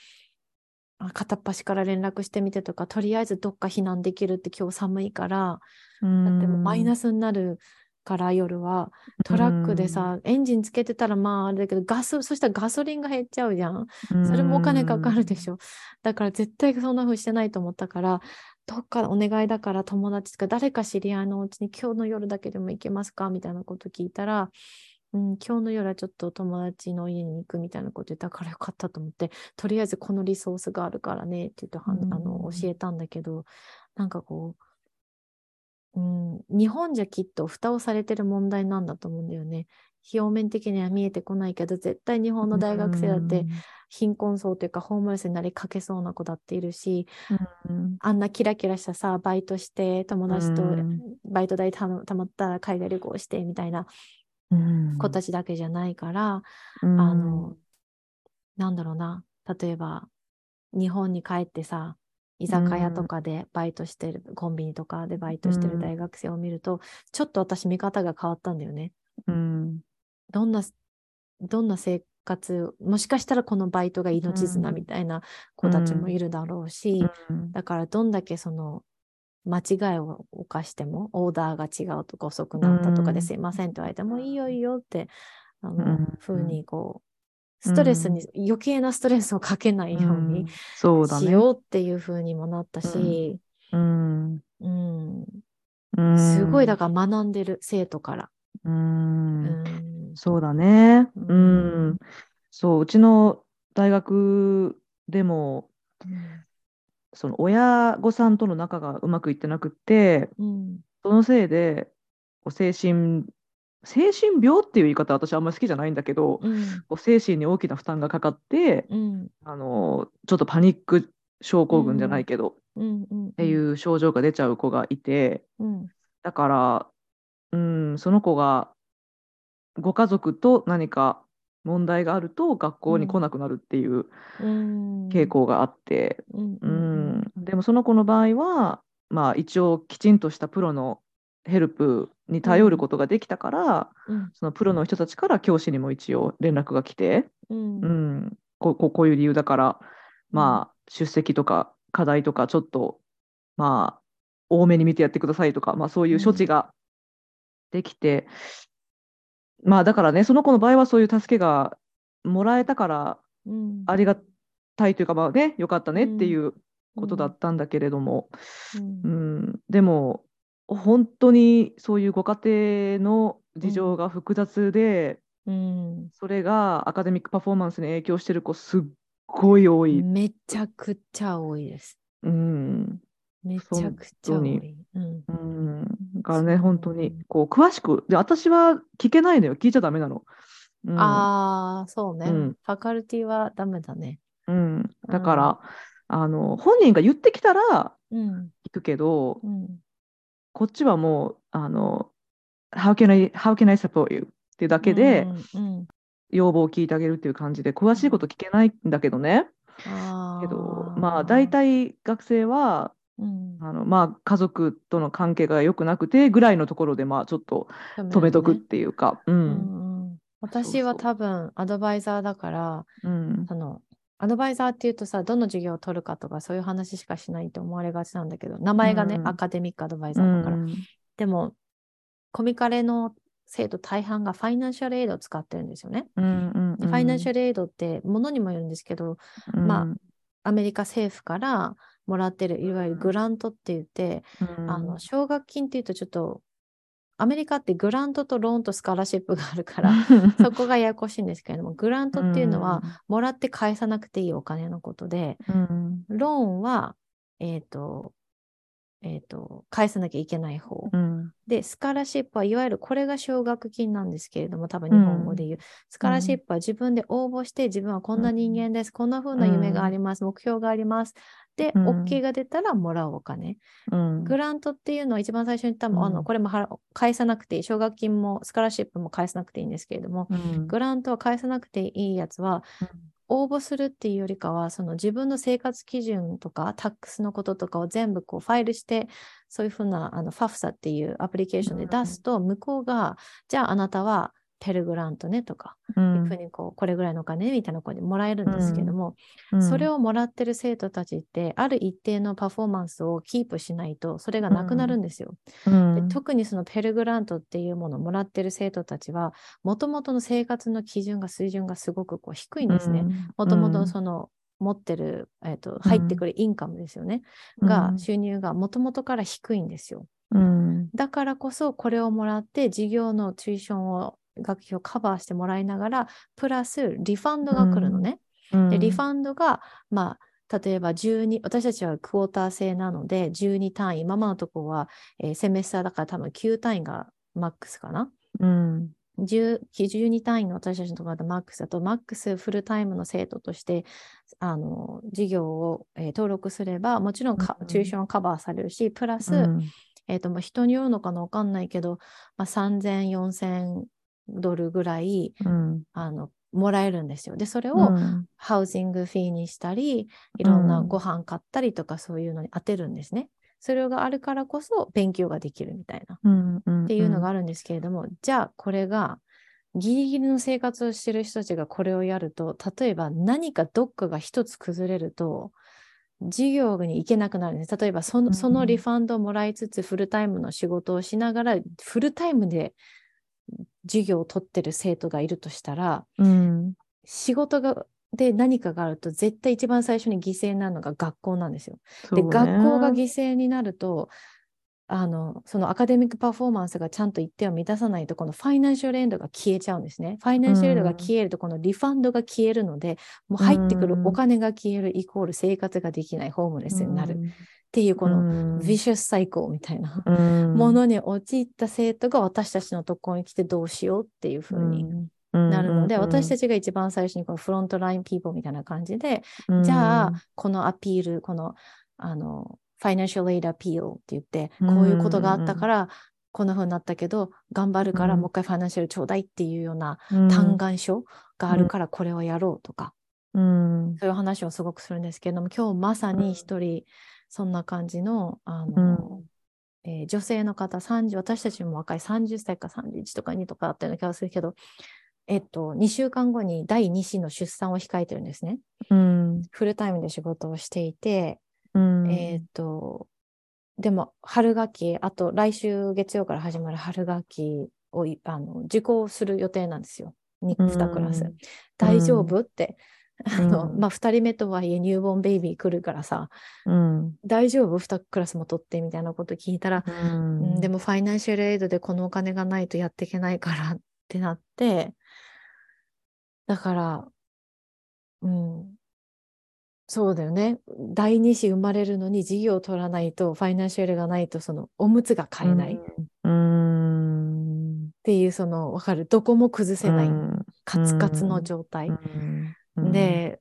あ片っ端から連絡してみてとかとりあえずどっか避難できるって今日寒いからだってもうマイナススになるから夜は。トラックでさ、エンジンつけてたらまああれだけどガスそしたらガソリンが減っちゃうじゃん。それもお金かかるでしょ。だから絶対そんな風してないと思ったから、どっかお願いだから友達とか誰か知り合いのうちに今日の夜だけでも行けますか？みたいなこと聞いたら、うん、今日の夜はちょっと友達の家に行くみたいなこと言ったからよかったと思って、とりあえずこのリソースがあるからねって言ってはんあのうん。教えたんだけど、なんかこう、うん、日本じゃきっと蓋をされてる問題なんだと思うんだよね。表面的には見えてこないけど、絶対日本の大学生だって貧困層というかホームレスになりかけそうな子だっているし、うん。あんなキラキラしたさ、バイトして友達とうん。バイト代たたまったら海外旅行してみたいなうん。子たちだけじゃないから、うん。あの、なんだろうな、例えば日本に帰ってさ、居酒屋とかでバイトしてる、コンビニとかでバイトしてる大学生を見ると、ちょっと私見方が変わったんだよね。うん。どんな、どんな生活、もしかしたらこのバイトが命綱うん。みたいな子たちもいるだろうし、うん。だからどんだけその間違いを犯してもオーダーが違うとか遅くなったとかでうん。すいませんって言われてもいいよいいよってあの、うん。ふうにこうストレスに、余計なストレスをかけないように。しようっていうふうにもなったし、うん。すごいだから学んでる生徒から。そうだね。ううん。ん。そう、うちの大学でも、その親御さんとの仲がうまくいってなくって、うん。そのせいで、こう精神、精神病っていう言い方、私あんまり好きじゃないんだけど、うん。こう精神に大きな負担がかかって、うん。あの、ちょっとパニック症候群じゃないけど、うんうんっていう症状が出ちゃう子がいて、うん。だから、うん、その子がご家族と何か問題があると学校に来なくなるっていううん。傾向があって、うん、でもその子の場合は、まあ、一応きちんとしたプロのヘルプに頼ることができたから、うん。そのプロの人たちから教師にも一応連絡が来て、うん。うん、こうこうこういう理由だから、まあ、出席とか課題とかちょっと、まあ、多めに見てやってくださいとか、まあ、そういう処置ができて、まあだからね、その子の場合はそういう助けがもらえたからうん。ありがたいというか、まあね、よかったねってうん。いうことだったんだけれども、うん。うん、でも、本当にそういうご家庭の事情が複雑で、うんそれがアカデミックパフォーマンスに影響してる子、すっごい多い。めちゃくちゃ多いです。うんめちゃくちゃ多い。うん。うん、だからね、本当にこう詳しくで、私は聞けないのよ、聞いちゃダメなの。うんああ、そうね、うんファカルティはダメだね。うん、だから、あの本人が言ってきたらうん。聞くけど、うん。こっちはもう、あの、How can I, how can I support you? っていうだけで、うん。要望を聞いてあげるっていう感じで、詳しいこと聞けないんだけどね。けど、まあ、大、体学生は、うん、あのまあ、家族との関係が良くなくてぐらいのところで、まあ、ちょっと止めとくっていうか、う。うんんうん。私は多分アドバイザーだから、うん。その、アドバイザーっていうとさ、どの授業を取るかとかそういう話しかしないと思われがちなんだけど、名前がね、うんアカデミックアドバイうザーだから。ん。でも、コミカレの生徒大半がファイナンシャルエイドを使ってるんですよね。うん。でファイナンシャル、ルエイドってものにもよるんですけど、まアメリカ政府からもらってるいわゆるグラントって言って、奨学金っていうとちょっとアメリカってグラントとローンとスカラシップがあるから [LAUGHS] そこがややこしいんですけれどもグラントっていうのは、もらって返さなくていいお金のことでうん、ローンはえっ、とえっ、と返さなきゃいけない方、うん、でスカラシップはいわゆるこれが奨学金なんですけれども多分日本語で言う、スカラシップは自分で応募して自分はこんな人間です、こんな風な夢があります、目標があります。で、うん。OK が出たらもらうお金。うん、グラントっていうのは一番最初に言ったも、あうんのこれも払返さなくていい。奨学金もスカラシップも返さなくていいんですけれども、うん。グラントは返さなくていいやつは応募するっていうよりかはその自分の生活基準とかタックスのこととかを全部こうファイルしてそういうふうなあの FAFSA っていうアプリケーションで出すと向こうがじゃああなたはペルグラントねとか、ういうふうんにこうこれぐらいのお金みたいな声でもらえるんですけども、それを、をもらってる生徒たちってある一定のパフォーマンスをキープしないとそれがなくなるんですよ。うん。で特にそのペルグラントっていうものをもらってる生徒たちはもともとの生活の基準が水準がすごくこう低いんですね。もともとその持ってる、えー、と入ってくるインカムですよね、が収入がもともとから低いんですよ。うん、だからこそこれをもらって事業のチューションを学費をカバーしてもらいながらプラスリファンドが来るのね。うん、でリファンドがまあ例えば12、私たちはクォーター制なので、12単位、ママのとこは、えーセメスターだから多分9単位がマックスかな。うん。10 12単位の私たちのところだとマックスだと、マックスフルタイムの生徒として、あの、授業を、えー登録すれば、もちろんかうんチューションカバーされるし、プラス、うんえっ、と、まあ、人によるのかなわかんないけど、まあ、3000、4000ドルぐらい、うん。あの、もらえるんですよ。で、それをうんハウジングフィーにしたり、いろんなうんご飯買ったりとかそういうのに当てるんですね。それがあるからこそ勉強ができるみたいな。うんうん。っていうのがあるんですけれども、じゃあこれがギリギリの生活をしてる人たちがこれをやると、例えば何かどっかが一つ崩れると、授業に行けなくなるんです。例えばそのそのリファンドをもらいつつフルタイムの仕事をしながらフルタイムで授業を取ってる生徒がいるとしたら、うん。仕事がで何かがあると絶対一番最初に犠牲になるのが学校なんですよ。で、学校が犠牲になるとあのそのアカデミックパフォーマンスがちゃんと一定を満たさないとこのファイナンシャルエンドが消えちゃうんですね。ファイナンシャルエンドが消えるとこのリファンドが消えるので、もう入ってくるお金が消えるイコール生活ができないホームレスになるっていうこののビシャスサイクルみたいなうん。ものに陥った生徒が私たちのところに来てどうしようっていうふうになるので、私たち、ちが一番最初にこのフロントラインピーポーみたいな感じで、うん。じゃあ、このアピール、この、あの、ファイナンシャルエイドアピールって言って、こういうことがあったから、こんな風になったけど、頑張るからうん。もう一回ファイナンシャルちょうだいっていうようなうん。嘆願書があるからこれをやろうとか、うん。そういう話をすごくするんですけれども、今日まさに一人、そんな感じの、あの、えー女性の方30、私たちも若い30歳か31とか2とかあったような気がするけど、えっと、2週間後に第2子の出産を控えてるんですね。うんフルタイムで仕事をしていて、うんえっと、でも春学期、あと来週月曜から始まる春学期をいあの受講する予定なんですよ。2, うんクラス。大丈夫？って。あのうんまあ、2人目とはいえニューボーンベイビー来るからさ、うん。大丈夫 ?2 クラスも取ってみたいなこと聞いたら、うん。うんでもファイナンシャルエイドでこのお金がないとやっていけないからってなって、だから、うん、そうだよね。第二子生まれるのに事業を取らないと、ファイナンシャルがないと、そのおむつが買えない。っうん。ていう、その、わかる、どこも崩せない、うん。カツカツの状態。うんで、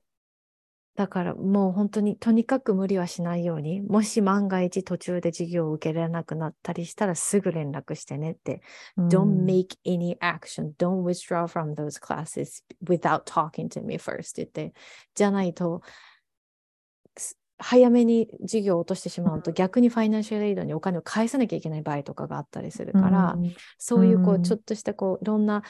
だからもう本当にとにかく無理はしないように、もし万が一途中で授業を受けられなくなったりしたらすぐ連絡してねって。Don't make any action, don't withdraw from those classes without talking to me first って言って、じゃないと、す早めに授業を落としてしまうと逆にファイナンシャルエイドにお金を返さなきゃいけない場合とかがあったりするから、そういうこううんちょっとしたこういろんな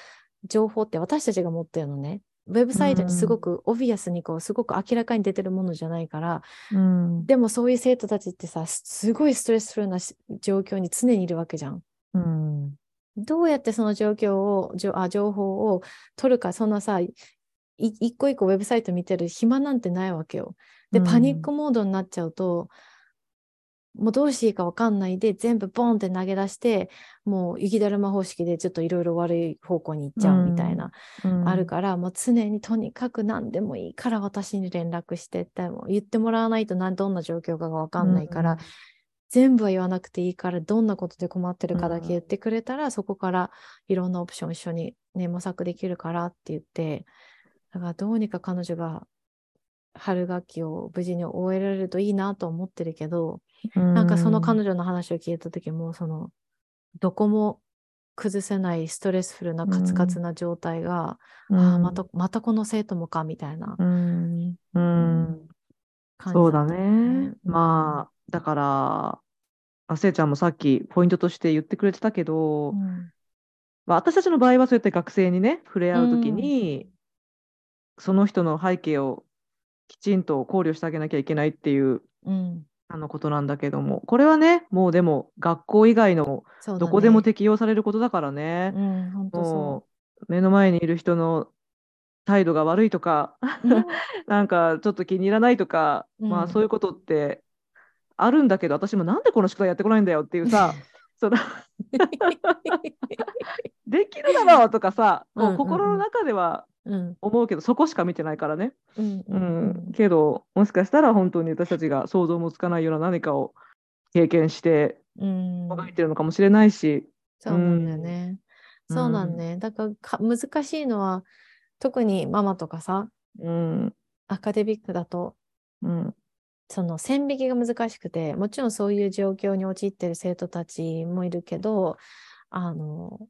情報って私たちが持ってるのね。ウェブサイトにすごくオビアスにこうすごく明らかに出てるものじゃないから、うんでもそういう生徒たちってさ、すすごいストレスフルなし状況に常にいるわけじゃん。うんどうやってその状況を、じょあ情報を取るか、そんなさ、い一個一個ウェブサイト見てる暇なんてないわけよ。で、うんパニックモードになっちゃうと、もうどうしていいかわかんないで、全部ボンって投げ出して、もう雪だるま方式でちょっといろいろ悪い方向に行っちゃうみたいな、あるから、もう常にとにかく何でもいいから私に連絡してって、もう言ってもらわないと何どんな状況かがわかんないから、全部は言わなくていいから、どんなことで困ってるかだけ言ってくれたら、そこからいろんなオプション一緒に、ね、模索できるからって言って、だからどうにか彼女が春学期を無事に終えられるといいなと思ってるけど、なんかその彼女の話を聞いた時も、その、どこも崩せないストレスフルなカツカツな状態が、ああ、また、またこの生徒もかみたいなうん。うん。感じそうだね。まあ、だから、あせいちゃんもさっきポイントとして言ってくれてたけど、うん。まあ、私たちの場合はそうやって学生にね、触れ合うときに、その人の背景をきちんと考慮してあげなきゃいけないっていううん、あのことなんだけども、これはね、もうでも学校以外のどこでも適用されることだからね、うん、本当もそう。目の前にいる人の態度が悪いとか、う。うん。[LAUGHS] なんかちょっと気に入らないとか、まうん。あそういうことってあるんだけど、私もなんでこの宿題やってこないんだよっていうさ、[LAUGHS] その [LAUGHS] できるだろうとかさ、こうんうんううん。心の中ではうん思うけどそこしか見てないからね。うんううんん、けどもしかしたら本当に私たちが想像もつかないような何かを経験してうんもがいてるのかもしれないし。そうなんだよね。うんそうなんね。だからか難しいのは特にママとかさうんアカデミックだとうんその線引きが難しくてもちろんそういう状況に陥ってる生徒たちもいるけどあの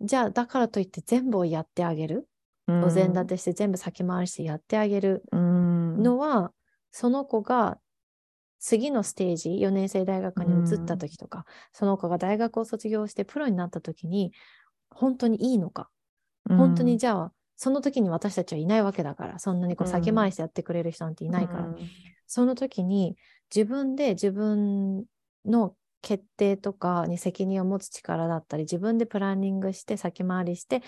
じゃあだからといって全部をやってあげる、お膳立てして全部先回りしてやってあげる。うん。のは、その子が次のステージ4年生大学に移った時とか、その子が大学を卒業してプロになった時に本当にいいのか、本当にじゃあその時に私たちはいないわけだからそんなにこううん先回してやってくれる人なんていないから、うん。その時に自分で自分の決定とかに責任を持つ力だったり自分でプランニングして先回りして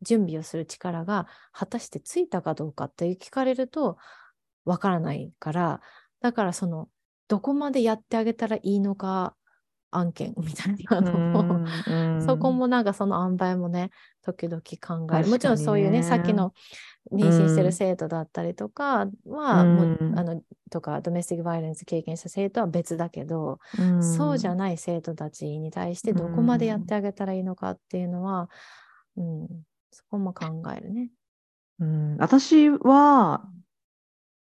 準備をする力が果たしてついたかどうかって聞かれるとわからないからだからそのどこまでやってあげたらいいのか案件みたいな。[LAUGHS] のを、うん。そこもなんかその塩梅もね時々考える。もちろんそういうねさっきの妊娠してる生徒だったりとかは、あのとかドメスティックバイオレンス経験した生徒は別だけど、うん。そうじゃない生徒たちに対してどこまでやってあげたらいいのかっていうのは、うんそこも考えるね。うん。私は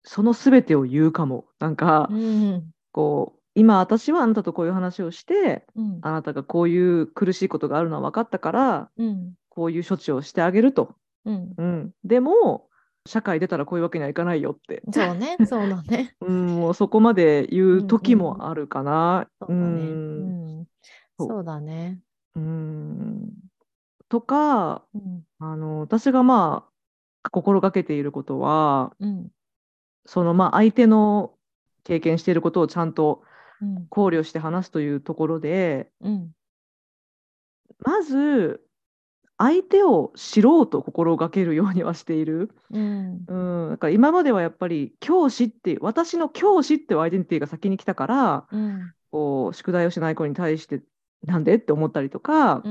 その全てを言うかも。なんか、うん。こう今私はあなたとこういう話をしてうんあなたがこういう苦しいことがあるのは分かったからうんこういう処置をしてあげると。うんうん、でも社会出たらこういうわけにはいかないよって。そうね [LAUGHS] そうだね。うん、もうそこまで言う時もあるかな。そうだね。うんうんそうそうだね。うんとかうんあの私がまあ心がけていることはうんそのまあ相手の経験していることをちゃんとうん考慮して話すというところでうん。まず相手を知ろうと心がけるようにはしている。うん。うん、だから今まではやっぱり教師って私の教師っていうアイデンティティが先に来たからうん。こう宿題をしない子に対してなんでって思ったりとか、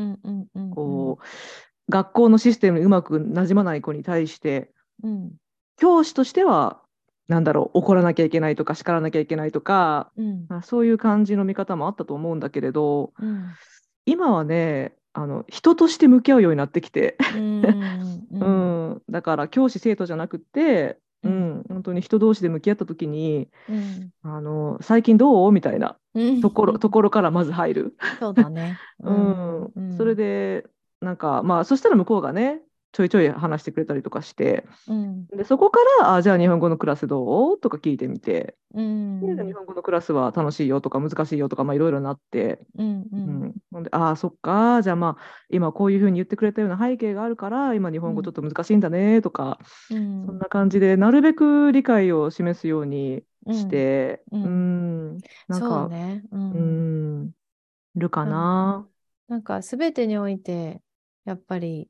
こう学校のシステムにうまくなじまない子に対してうん。教師としてはなんだろう怒らなきゃいけないとか叱らなきゃいけないとかうん。まあそういう感じの見方もあったと思うんだけれどうん。今はねあの人として向き合うようになってきて、うん [LAUGHS] だから教師生徒じゃなくって、ううん。ん、本当に人同士で向き合った時にうん。あの最近どう？みたいなうん。ところところからまず入る。そうだね。[LAUGHS] うん。うん。それでなんかまあそしたら向こうがねちょいちょい話してくれたりとかして。うん。でそこからあじゃあ日本語のクラスどう？とか聞いてみて、うん。で日本語のクラスは楽しいよとか難しいよとかまあいろいろなって、うんううん。んほんでああそっかじゃあまあ今こういうふうに言ってくれたような背景があるから今日本語ちょっと難しいんだねとか、うん。そんな感じでなるべく理解を示すようにして、ううん。んなんそうかね。ううん。んるかな。なんかすべてにおいてやっぱり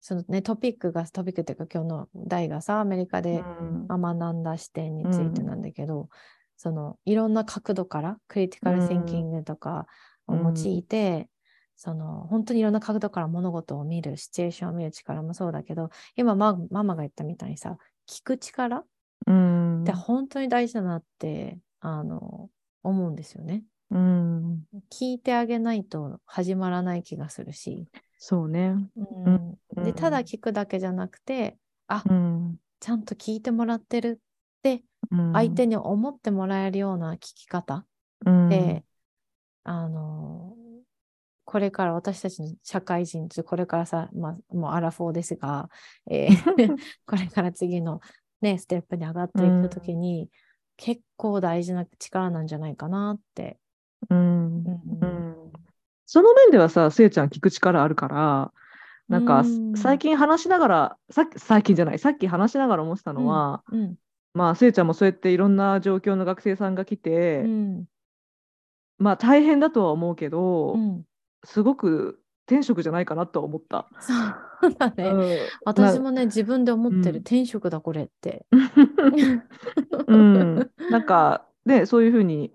そのねトピックがトピックっていうか今日の題がさアメリカで学ん。だ視点についてなんだけど、そのいろんな角度からクリティカル・シンキングとかを用いて、その本当にいろんな角度から物事を見るシチュエーションを見る力もそうだけど今マママが言ったみたいにさ聞く力うん。って本当に大事だなってあの思うんですよね。うん。聞いてあげないと始まらない気がするし、そうね。うん。うん。でただ聞くだけじゃなくてあうん。ちゃんと聞いてもらってるってうん。相手に思ってもらえるような聞き方うん。で、あのこれから私たちの社会人これからさ、まあ、もうアラフォーですが、えー [LAUGHS] これから次の、ね、ステップに上がっていくときに、結構大事な力なんじゃないかなって。うん。うん。うんその面ではさ、せいちゃん聞く力あるから、なんかうん。最近話しながら、さっき最近じゃない、さっき話しながら思ってたのは、うん。まあ、せいちゃんもそうやっていろんな状況の学生さんが来て、うん。まあ大変だとは思うけど、うん。すごく天職じゃないかなとは思った。そうだね。うん。私もね、自分で思ってる、うん。転職だ、これって。[LAUGHS] うん、なんかねそういうふうに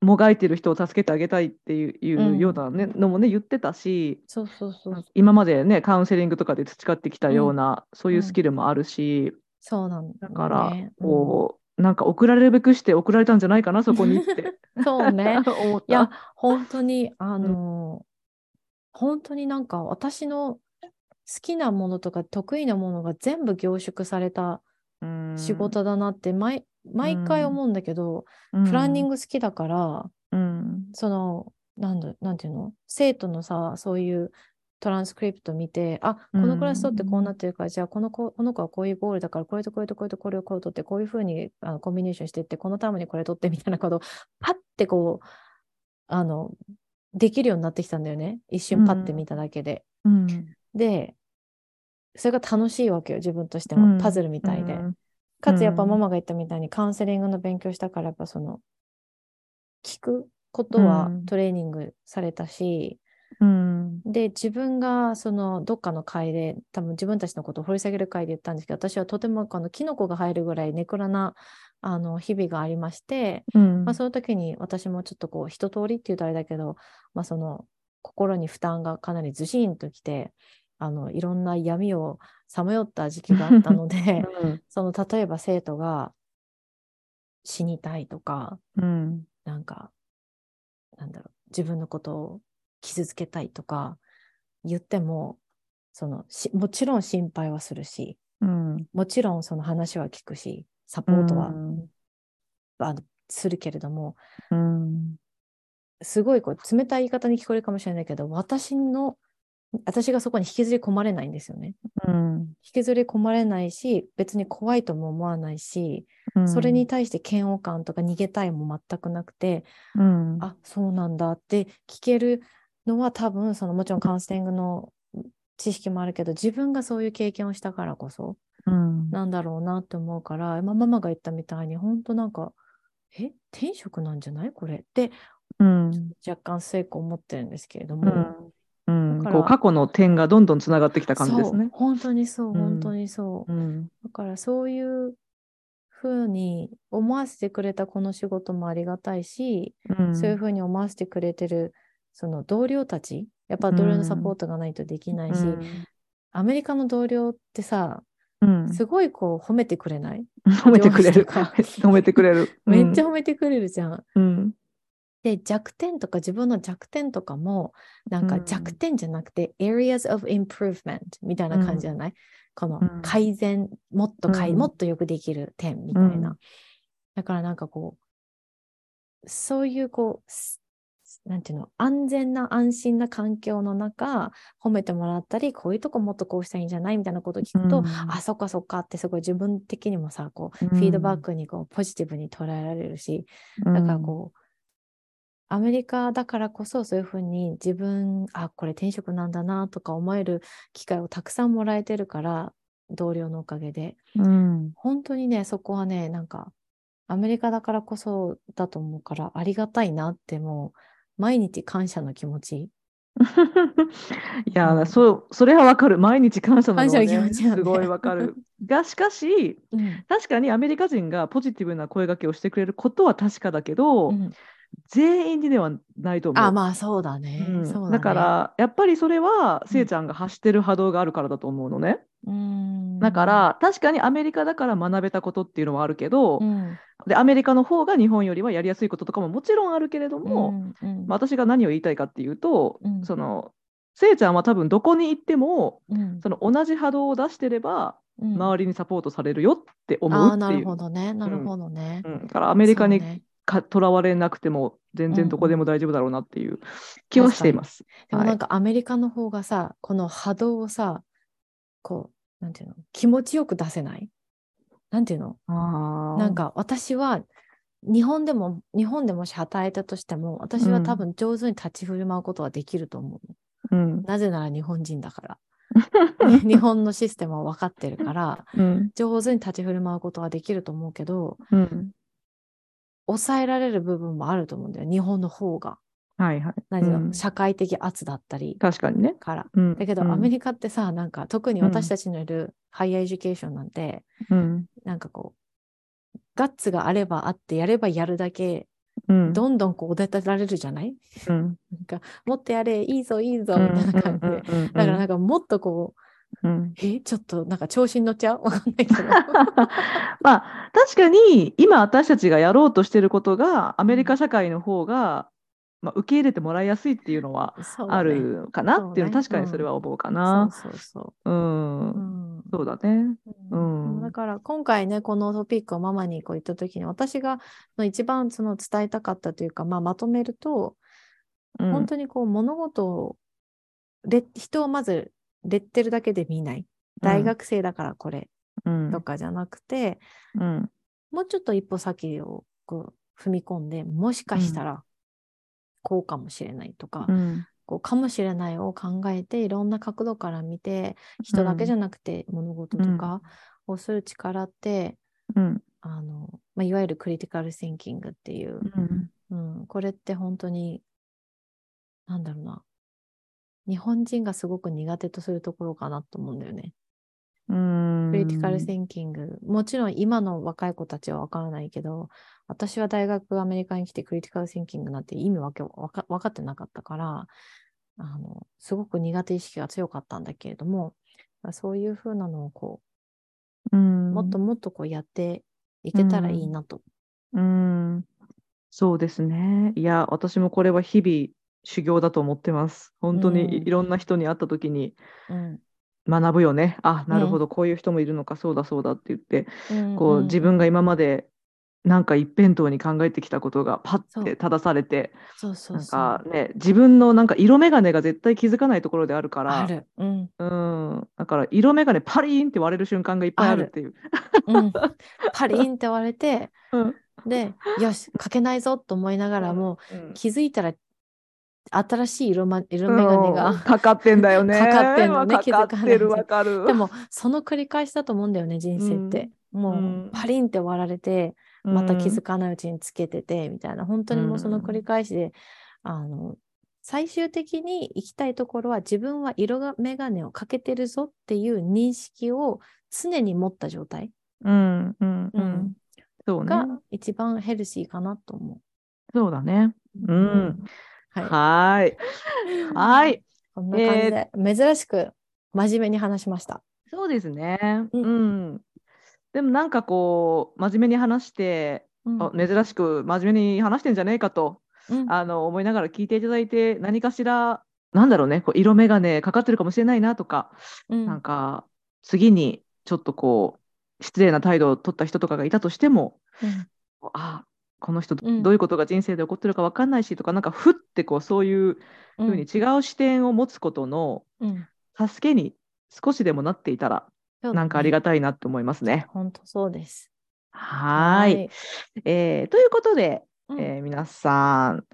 もがいてる人を助けてあげたいっていうような、ねのもね言ってたしそうそうそう。今までねカウンセリングとかで培ってきたような、そういうスキルもあるし、そうなんだから、ねこうなんか送られるべくして送られたんじゃないかなそこにってうん [LAUGHS] そうね。[LAUGHS] 思った。いや、本当に、あの、本当になんか私の好きなものとか得意なものが全部凝縮されたうん仕事だなって毎、毎回思うんだけど、うん。プランニング好きだから、うん。その、なんだ、なんていうの？生徒のさ、そういうトランスクリプト見て、あ、このクラス取ってこうなってるから、じゃあこの子この子はこういうゴールだから、これとこれとこれとこれをこう取って、こういうふうにあのコンビネーションしていって、このタームにこれ取ってみたいなことを、パッてこう、あの、できるようになってきたんだよね。一瞬パッて見ただけで。うん。で、それが楽しいわけよ、自分としても。うん。パズルみたいで。うん。かつやっぱうん。ママが言ったみたいにカウンセリングの勉強したからやっぱその聞くことはうん。トレーニングされたし、うん。で自分がそのどっかの会で多分自分たちのことを掘り下げる会で言ったんですけど私はとてもこのキノコが入るぐらいネクラなあの日々がありまして、うん。まあ、その時に私もちょっとこう一通りっていうとあれだけど、まあ、その心に負担がかなりずしんときてあのいろんな闇をさまよった時期があったので [LAUGHS] うん。[LAUGHS] その例えば生徒が死にたいとかうん。なんかなんだろう自分のことを傷つけたいとか言ってもそのしもちろん心配はするしうん。もちろんその話は聞くしサポートは、うん。あのするけれどもうん。すごいこう冷たい言い方に聞こえるかもしれないけど私の私がそこに引きずり込まれないんですよね。うん。引きずり込まれないし別に怖いとも思わないし、うん。それに対して嫌悪感とか逃げたいも全くなくて、うん。あそうなんだって聞けるのは多分そのもちろんカウンセリングの知識もあるけど自分がそういう経験をしたからこそうん。なんだろうなって思うから、まあママが言ったみたいに本当なんかえ転職なんじゃないこれってうん。若干成功思ってるんですけれどうも、んうんこう過去の点がどんどんつながってきた感じですね。本当にそううん本当にそう、うんだからそういうふうに思わせてくれたこの仕事もありがたいし、うんそういうふうに思わせてくれてるその同僚たちやっぱ同僚のサポートがないとできないし、うんアメリカの同僚ってさうんすごいこう褒めてくれない、[LAUGHS] 褒めてくれる。[LAUGHS] 褒めてくれる。[LAUGHS] めっちゃ褒めてくれるじゃん。うん。で弱点とか自分の弱点とかもなんかうん。弱点じゃなくて、areas of improvement みたいな感じじゃない、このうん。改善もっと改、うん。もっとよくできる点みたいな、うん。だからなんかこうそういうこうすなんていうの？安全な安心な環境の中褒めてもらったりこういうとこもっとこうしたらいいんじゃないみたいなことを聞くと、うん。あそっかそっかってすごい自分的にもさこう、うん。フィードバックにこうポジティブに捉えられるし、だからこう、アメリカだからこそそういうふうに自分、あ、これ転職なんだなとか思える機会をたくさんもらえてるから、同僚のおかげで。うん。本当にね、そこはね、なんか、アメリカだからこそだと思うから、ありがたいなってもう、毎日感謝の気持ち。[LAUGHS] いや、うんそう、それはわかる。毎日感謝なのは、ね、気持ちすごいわかる。が、しかし、うん。確かにアメリカ人がポジティブな声掛けをしてくれることは確かだけど、うん全員にではないと思う。あ、まあそうだね。うんそうだね。だから、やっぱりそれは、せいちゃんが発してる波動があるからだと思うのね。うーん、だから、確かにアメリカだから学べたことっていうのはあるけど、うん、で、アメリカの方が日本よりはやりやすいこととかももちろんあるけれども、うんうんまあ私が何を言いたいかっていうと、うんその、せいちゃんは多分どこに行っても、うんその同じ波動を出してれば、うん周りにサポートされるよって思うっていう。なるほどね。なるほどね。うん、だからアメリカにとらわれなくても全然どこでも大丈夫だろうなっていう気はしています。はいでもなんかアメリカの方がさ、この波動をさ、こう、なんていうの、気持ちよく出せない？なんていうの？なんか私は日本でも、日本でもし働いたとしても、私は多分上手に立ち振る舞うことはできると思う。の。うん。なぜなら日本人だから。[LAUGHS] 日本のシステムは分かってるから、うん。上手に立ち振る舞うことはできると思うけど、うん抑えられる部分もあると思うんだよ、日本の方が。はいはい。何社会的圧だったり。確かにね。から。うん。だけど、うん。アメリカってさ、なんか特に私たちのいる higher education なんて、うん。なんかこう、ガッツがあればあって、やればやるだけうん。どんどんこうおだてられるじゃない？うん。なんかもっとやれいいぞいいぞみたいな感じで。うん。だからなんかもっとこううん。えちょっとなんか調子に乗っちゃう？[LAUGHS] わかんないけど。[LAUGHS] まあ確かに今私たちがやろうとしてることがアメリカ社会の方が、まあ、受け入れてもらいやすいっていうのはあるかな？っていうの確かにそれは思うかそなう。そうそう。ん。う。うん。そうだね。うん。うん。だから今回ねこのトピックをママにこう言った時に私がの一番その伝えたかったというか、まあ、まとめると、うん。本当にこう物事をレ人をまずレッテルだけで見ない。大学生だからこれ。うん。とかじゃなくて、うん。もうちょっと一歩先をこう踏み込んでもしかしたらこうかもしれないとか、うん。こうかもしれないを考えていろんな角度から見て人だけじゃなくて物事とかをする力って、うん。あのまあ、いわゆるクリティカル・シンキングっていう、うん。うん、これって本当になんだろうな日本人がすごく苦手とするところかなと思うんだよね。うんクリティカル・シンキング、もちろん今の若い子たちは分からないけど私は大学アメリカに来てクリティカル・シンキングなんて意味わけわか分かってなかったからあのすごく苦手意識が強かったんだけれどもそういうふうなのをこうんうもっともっとこうやっていけたらいいなと。うんそうですね。いや、私もこれは日々修行だと思ってます。本当にいろんな人に会った時にうん。学ぶよね。あ、なるうんほど、こういう人もいるのか、そうだそうだって言って、うんこううん自分が今までなんか一辺倒に考えてきたことがパッて正されて、そうそうなんかね、自分のなんか色眼鏡が絶対気づかないところであるから、うん。うん、だから色眼鏡パリーンって割れる瞬間がいっぱいあるっていう。うん、パリンって割れて [LAUGHS] うん。でよし書けないぞと思いながらも、うん。気づいたら新しい色,、ま、色眼鏡うんが、かかってんだよね。かかってんのねわ気づかないかってるわかる。でもその繰り返しだと思うんだよね人生って、もう、うんパリンって割られてまた気づかかないうちにつけててみたいな本当にもうその繰り返しで、あの最終的に行きたいところは自分は色が眼鏡をかけてるぞっていう認識を常に持った状態うんうんううんうね。が一番ヘルシーかなと思そうだね。う。うん。はい。はーい。はい。[LAUGHS] こんな感じで、珍しく真面目に話しました。そうですね。ううん。でもなんかこう真面目に話して、うんあ珍しく真面目に話してんじゃねえかとうんあの思いながら聞いていただいて何かしらなんだろうねこう色眼鏡かかってるかもしれないなとか、うんなんか次にちょっとこう失礼な態度を取った人とかがいたとしてもうんあこの人うん。どういうことが人生で起こってるか分かんないしとかなんかふってこうそういうふうに違う視点を持つことのうん助けに少しでもなっていたらなんかありがたいなって思いますね。本当そうです。はーい。えーということで、うん。えー皆さん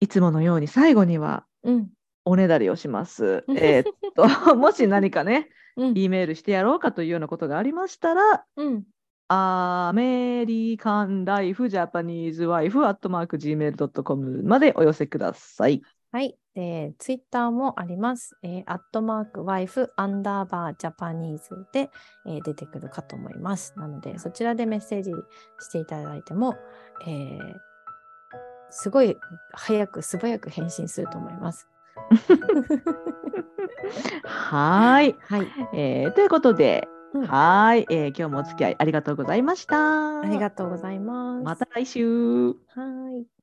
いつものように最後にはうん。おねだりをします。えーっと [LAUGHS] もし何かね、うん。E メールしてやろうかというようなことがありましたら、うんアメリカンライフジャパニーズワイフアットマーク Gmail.com までお寄せください。はい。えー、ツイッターもあります。えー、アットマークワイフアンダーバージャパニーズで、えー出てくるかと思います。なので、そちらでメッセージしていただいても、えーすごい早く素早く返信すると思います。[LAUGHS] はーい、はい。えーということで、うんはーい、えー今日もお付き合いありがとうございました。ありがとうございます。また来週。はい。